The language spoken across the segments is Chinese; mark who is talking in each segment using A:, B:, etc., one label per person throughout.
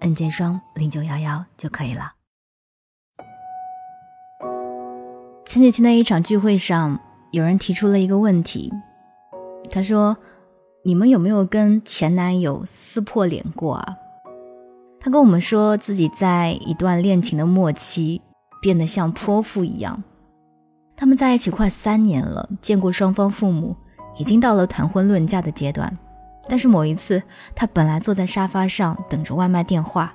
A: N 键双零九幺幺就可以了。前几天的一场聚会上，有人提出了一个问题，他说：“你们有没有跟前男友撕破脸过啊？”他跟我们说自己在一段恋情的末期变得像泼妇一样。他们在一起快三年了，见过双方父母，已经到了谈婚论嫁的阶段。但是某一次，她本来坐在沙发上等着外卖电话，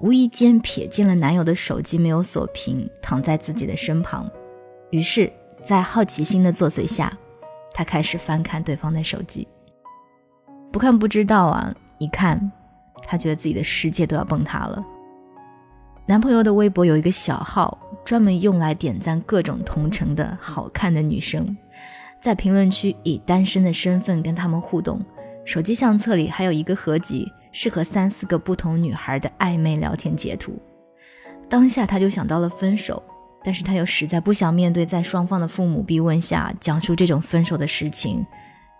A: 无意间瞥见了男友的手机没有锁屏，躺在自己的身旁。于是，在好奇心的作祟下，她开始翻看对方的手机。不看不知道啊，一看，她觉得自己的世界都要崩塌了。男朋友的微博有一个小号，专门用来点赞各种同城的好看的女生，在评论区以单身的身份跟他们互动。手机相册里还有一个合集，是和三四个不同女孩的暧昧聊天截图。当下他就想到了分手，但是他又实在不想面对在双方的父母逼问下讲出这种分手的事情，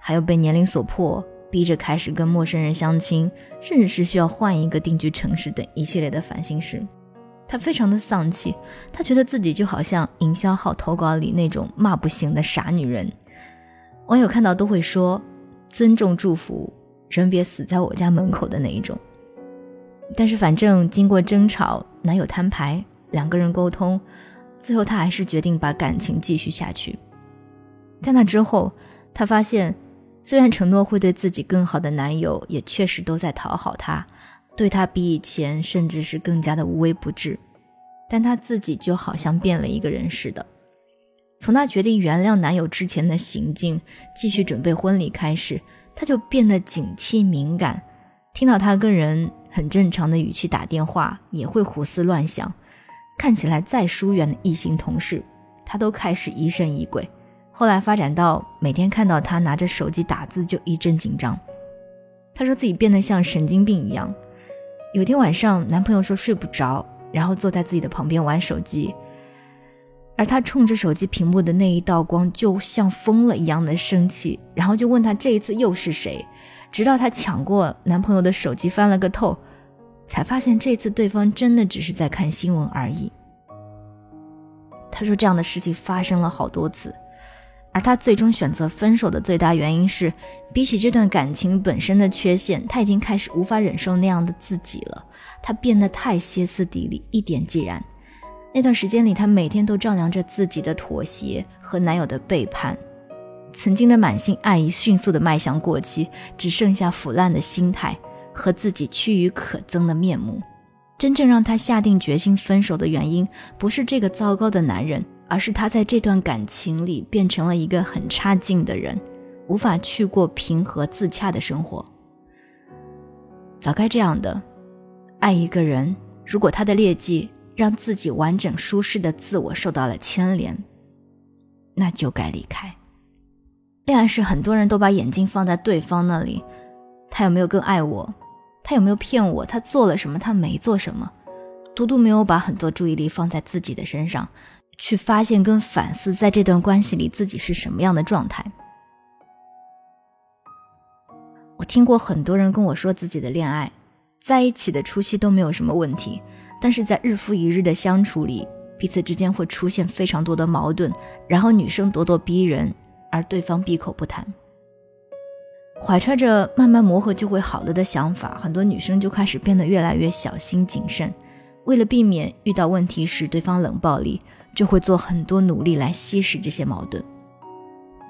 A: 还有被年龄所迫，逼着开始跟陌生人相亲，甚至是需要换一个定居城市等一系列的烦心事。他非常的丧气，他觉得自己就好像营销号投稿里那种骂不醒的傻女人。网友看到都会说。尊重祝福，人别死在我家门口的那一种。但是反正经过争吵，男友摊牌，两个人沟通，最后她还是决定把感情继续下去。在那之后，她发现，虽然承诺会对自己更好的男友，也确实都在讨好他，对他比以前甚至是更加的无微不至，但她自己就好像变了一个人似的。从她决定原谅男友之前的行径，继续准备婚礼开始，她就变得警惕敏感。听到他跟人很正常的语气打电话，也会胡思乱想。看起来再疏远的异性同事，她都开始疑神疑鬼。后来发展到每天看到他拿着手机打字就一阵紧张。她说自己变得像神经病一样。有天晚上，男朋友说睡不着，然后坐在自己的旁边玩手机。而他冲着手机屏幕的那一道光，就像疯了一样的生气，然后就问他这一次又是谁，直到他抢过男朋友的手机翻了个透，才发现这次对方真的只是在看新闻而已。他说这样的事情发生了好多次，而他最终选择分手的最大原因是，比起这段感情本身的缺陷，他已经开始无法忍受那样的自己了，他变得太歇斯底里，一点即燃。那段时间里，她每天都丈量着自己的妥协和男友的背叛，曾经的满心爱意迅速的迈向过期，只剩下腐烂的心态和自己趋于可憎的面目。真正让她下定决心分手的原因，不是这个糟糕的男人，而是她在这段感情里变成了一个很差劲的人，无法去过平和自洽的生活。早该这样的，爱一个人，如果他的劣迹。让自己完整舒适的自我受到了牵连，那就该离开。恋爱时，很多人都把眼睛放在对方那里，他有没有更爱我？他有没有骗我？他做了什么？他没做什么？独独没有把很多注意力放在自己的身上，去发现跟反思，在这段关系里自己是什么样的状态。我听过很多人跟我说自己的恋爱，在一起的初期都没有什么问题。但是在日复一日的相处里，彼此之间会出现非常多的矛盾，然后女生咄咄逼人，而对方闭口不谈。怀揣着慢慢磨合就会好了的想法，很多女生就开始变得越来越小心谨慎，为了避免遇到问题时对方冷暴力，就会做很多努力来稀释这些矛盾。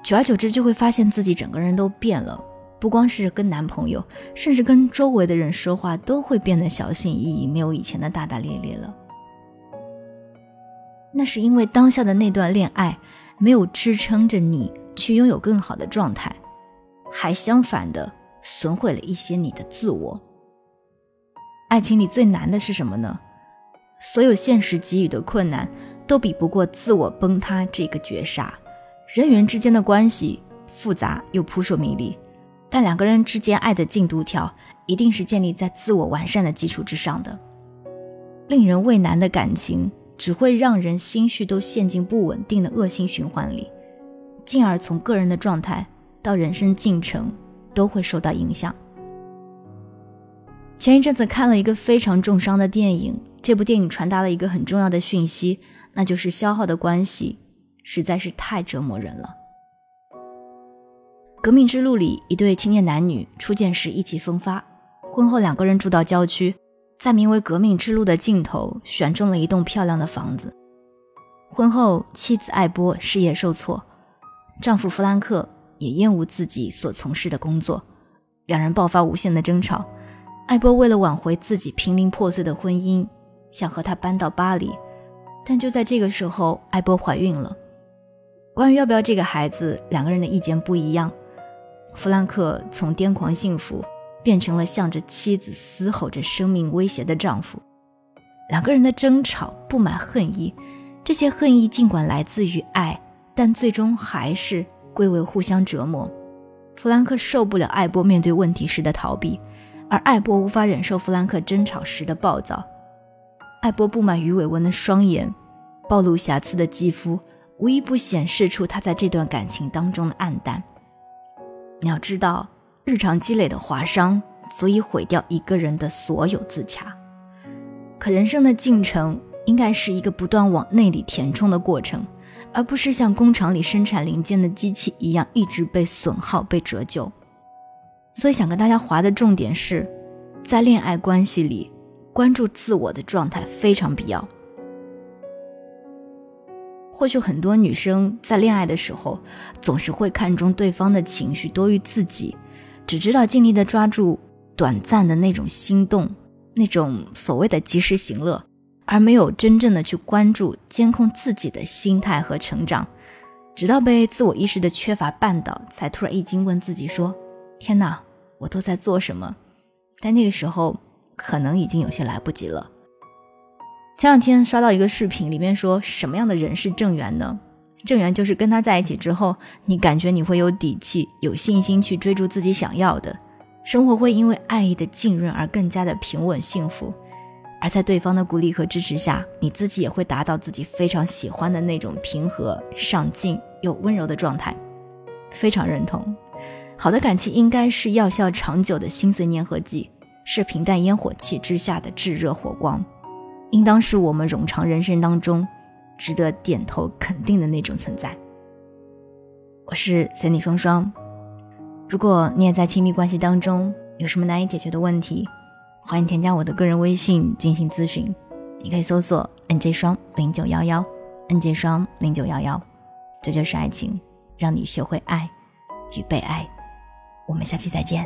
A: 久而久之，就会发现自己整个人都变了。不光是跟男朋友，甚至跟周围的人说话都会变得小心翼翼，没有以前的大大咧咧了。那是因为当下的那段恋爱没有支撑着你去拥有更好的状态，还相反的损毁了一些你的自我。爱情里最难的是什么呢？所有现实给予的困难，都比不过自我崩塌这个绝杀。人与人之间的关系复杂又扑朔迷离，但两个人之间爱的进度条，一定是建立在自我完善的基础之上的。令人畏难的感情，只会让人心绪都陷进不稳定的恶性循环里，进而从个人的状态到人生进程，都会受到影响。前一阵子看了一个非常重伤的电影，这部电影传达了一个很重要的讯息，那就是消耗的关系实在是太折磨人了。革命之路里，一对青年男女初见时意气风发，婚后两个人住到郊区，在名为“革命之路”的尽头选中了一栋漂亮的房子。婚后，妻子艾波事业受挫，丈夫弗兰克也厌恶自己所从事的工作，两人爆发无限的争吵。艾波为了挽回自己濒临破碎的婚姻，想和他搬到巴黎，但就在这个时候，艾波怀孕了。关于要不要这个孩子，两个人的意见不一样。弗兰克从癫狂幸福变成了向着妻子嘶吼着生命威胁的丈夫，两个人的争吵、不满、恨意，这些恨意尽管来自于爱，但最终还是归为互相折磨。弗兰克受不了艾波面对问题时的逃避。而艾波无法忍受弗兰克争吵时的暴躁，艾波布满鱼尾纹的双眼，暴露瑕疵的肌肤，无一不显示出他在这段感情当中的暗淡。你要知道，日常积累的划伤足以毁掉一个人的所有自洽。可人生的进程应该是一个不断往内里填充的过程，而不是像工厂里生产零件的机器一样一直被损耗、被折旧。所以想跟大家划的重点是，在恋爱关系里，关注自我的状态非常必要。或许很多女生在恋爱的时候，总是会看重对方的情绪多于自己，只知道尽力的抓住短暂的那种心动，那种所谓的及时行乐，而没有真正的去关注监控自己的心态和成长，直到被自我意识的缺乏绊倒，才突然一惊，问自己说：“天哪！”我都在做什么？但那个时候可能已经有些来不及了。前两天刷到一个视频，里面说什么样的人是正缘呢？正缘就是跟他在一起之后，你感觉你会有底气、有信心去追逐自己想要的，生活会因为爱意的浸润而更加的平稳幸福。而在对方的鼓励和支持下，你自己也会达到自己非常喜欢的那种平和、上进又温柔的状态。非常认同。好的感情应该是药效长久的心碎粘合剂，是平淡烟火气之下的炙热火光，应当是我们冗长人生当中值得点头肯定的那种存在。我是 Cindy 双双，如果你也在亲密关系当中有什么难以解决的问题，欢迎添加我的个人微信进行咨询，你可以搜索 NJ 双零九幺幺，NJ 双零九幺幺，这就是爱情，让你学会爱与被爱。我们下期再见。